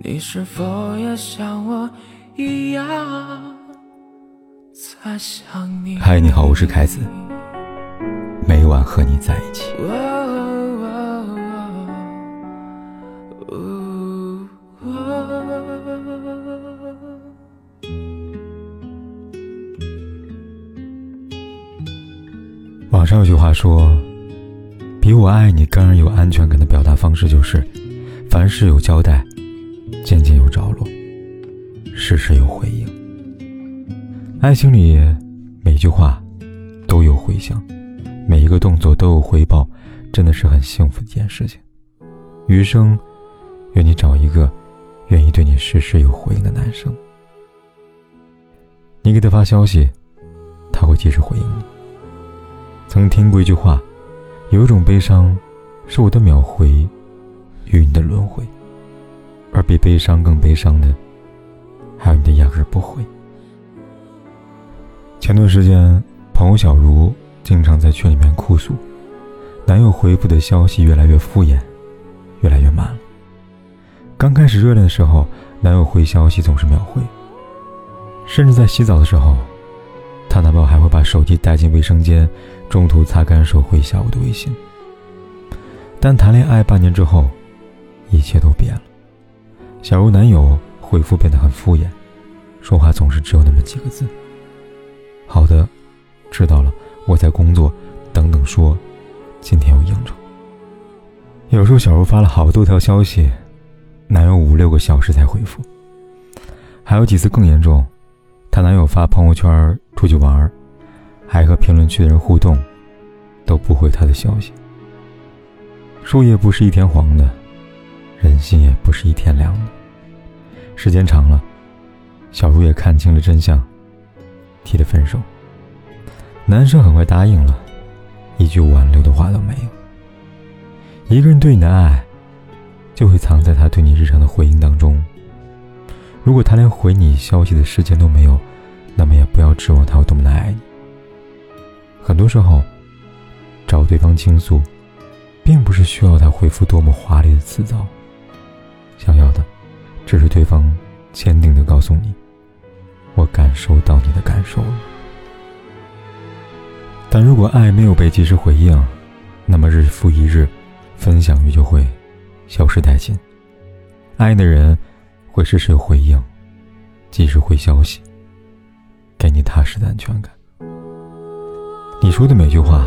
你是否也像我一样在想你？嗨，你好，我是凯子，每晚和你在一起。网上有句话说，比我爱你更让人有安全感的表达方式就是，凡事有交代。渐渐有着落，事事有回应。爱情里每句话都有回响，每一个动作都有回报，真的是很幸福的一件事情。余生，愿你找一个愿意对你事事有回应的男生。你给他发消息，他会及时回应你。曾听过一句话，有一种悲伤，是我的秒回与你的轮回。而比悲伤更悲伤的，还有你的压根不回。前段时间，朋友小茹经常在群里面哭诉，男友回复的消息越来越敷衍，越来越慢了。刚开始热恋的时候，男友回消息总是秒回，甚至在洗澡的时候，她男朋友还会把手机带进卫生间，中途擦干手回一下我的微信。但谈恋爱半年之后，一切都变了。小茹男友回复变得很敷衍，说话总是只有那么几个字。好的，知道了，我在工作，等等说，今天有应酬。有时候小茹发了好多条消息，男友五六个小时才回复。还有几次更严重，她男友发朋友圈出去玩，还和评论区的人互动，都不回她的消息。树叶不是一天黄的。人心也不是一天凉的。时间长了，小茹也看清了真相，提了分手。男生很快答应了，一句挽留的话都没有。一个人对你的爱，就会藏在他对你日常的回应当中。如果他连回你消息的时间都没有，那么也不要指望他有多么的爱你。很多时候，找对方倾诉，并不是需要他回复多么华丽的辞藻。想要的，只是对方坚定的告诉你：“我感受到你的感受了。”但如果爱没有被及时回应，那么日复一日，分享欲就会消失殆尽。爱的人会时时回应，及时回消息，给你踏实的安全感。你说的每句话，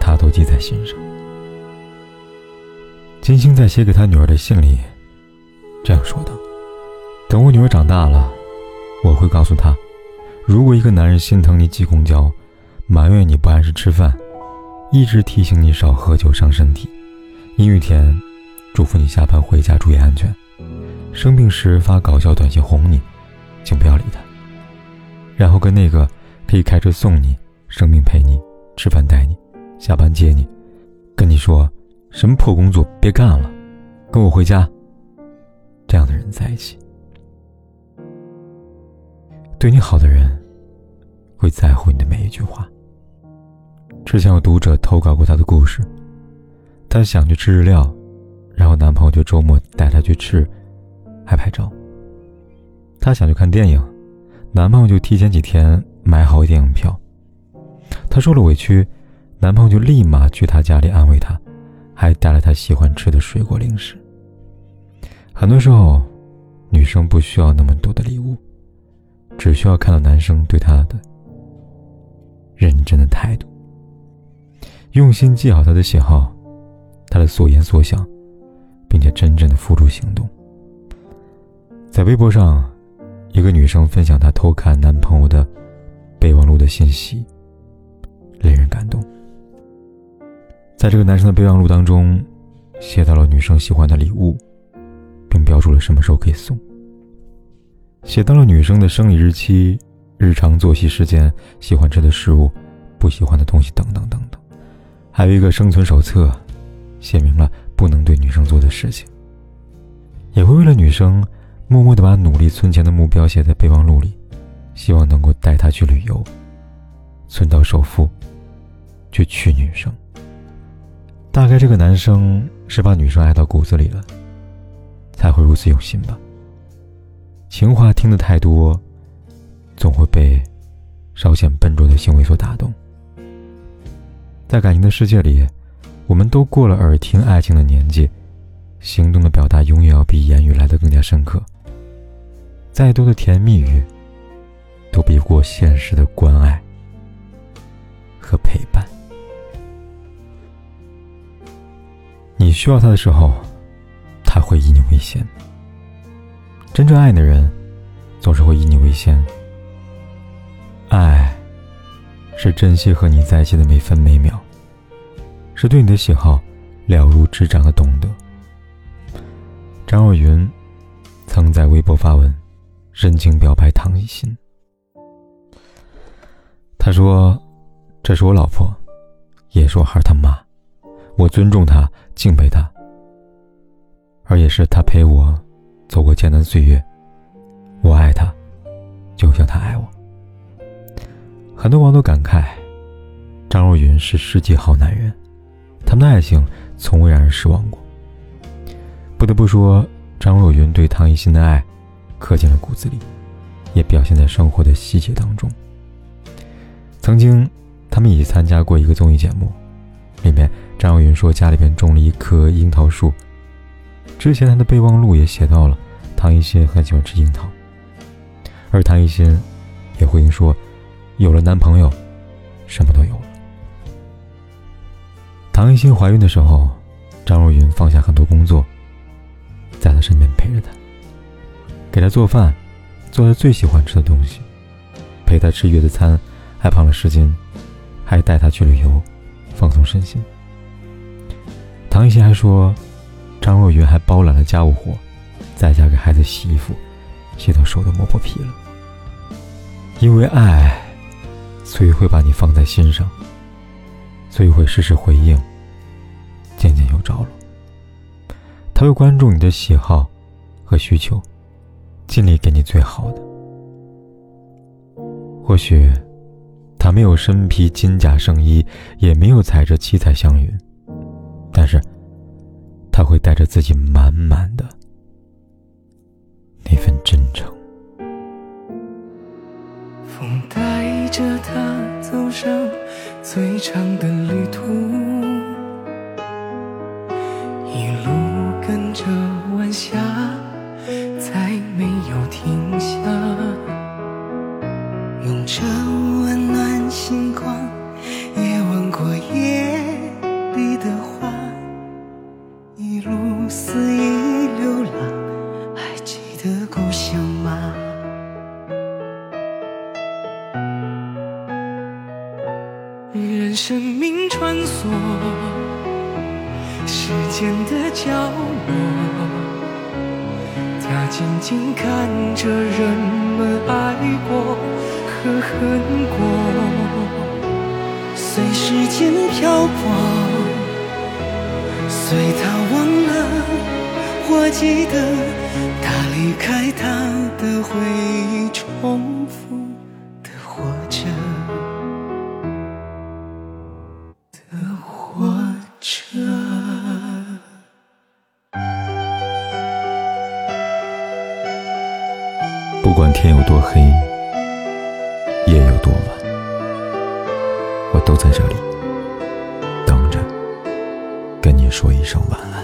他都记在心上。金星在写给他女儿的信里。这样说道：“等我女儿长大了，我会告诉她，如果一个男人心疼你挤公交，埋怨你不按时吃饭，一直提醒你少喝酒伤身体，阴雨天嘱咐你下班回家注意安全，生病时发搞笑短信哄你，请不要理他。然后跟那个可以开车送你、生病陪你、吃饭带你、下班接你，跟你说什么破工作别干了，跟我回家。”这样的人在一起，对你好的人会在乎你的每一句话。之前有读者投稿过她的故事，她想去吃日料，然后男朋友就周末带她去吃，还拍照。她想去看电影，男朋友就提前几天买好电影票。她受了委屈，男朋友就立马去她家里安慰她，还带了她喜欢吃的水果零食。很多时候，女生不需要那么多的礼物，只需要看到男生对她的认真的态度，用心记好她的喜好，她的所言所想，并且真正的付诸行动。在微博上，一个女生分享她偷看男朋友的备忘录的信息，令人感动。在这个男生的备忘录当中，写到了女生喜欢的礼物。并标注了什么时候可以送，写到了女生的生理日期、日常作息时间、喜欢吃的食物、不喜欢的东西等等等等，还有一个生存手册，写明了不能对女生做的事情。也会为了女生，默默的把努力存钱的目标写在备忘录里，希望能够带她去旅游，存到首付，去娶女生。大概这个男生是把女生爱到骨子里了。才会如此用心吧。情话听得太多，总会被稍显笨拙的行为所打动。在感情的世界里，我们都过了耳听爱情的年纪，行动的表达永远要比言语来的更加深刻。再多的甜言蜜语，都比不过现实的关爱和陪伴。你需要他的时候，会以你为先。真正爱的人，总是会以你为先。爱，是珍惜和你在一起的每分每秒，是对你的喜好了如指掌的懂得。张若昀曾在微博发文，深情表白唐艺昕。他说：“这是我老婆，也是我孩他妈，我尊重她，敬佩她，而也是他陪我。”走过艰难岁月，我爱他，就像他爱我。很多网友感慨，张若昀是世纪好男人，他们的爱情从未让人失望过。不得不说，张若昀对唐艺昕的爱，刻进了骨子里，也表现在生活的细节当中。曾经，他们一起参加过一个综艺节目，里面张若昀说家里边种了一棵樱桃树。之前他的备忘录也写到了，唐艺昕很喜欢吃樱桃，而唐艺昕也回应说，有了男朋友，什么都有了。唐艺昕怀孕的时候，张若昀放下很多工作，在她身边陪着她，给她做饭，做她最喜欢吃的东西，陪她吃月子餐，还胖了十斤，还带她去旅游，放松身心。唐艺昕还说。张若昀还包揽了家务活，在家给孩子洗衣服，洗到手都磨破皮了。因为爱，所以会把你放在心上，所以会时时回应，渐渐有着落。他会关注你的喜好和需求，尽力给你最好的。或许，他没有身披金甲圣衣，也没有踩着七彩祥云，但是。他会带着自己满满的那份真诚，风带着他走上最长的旅途，一路肆意流浪，还记得故乡吗？任生命穿梭时间的角落，他静静看着人们爱过和恨过，随时间漂泊。随他忘了，或记得，他离开他的回忆，重复的活着，的活着。不管天有多黑，夜有多晚，我都在这里。说一声晚安。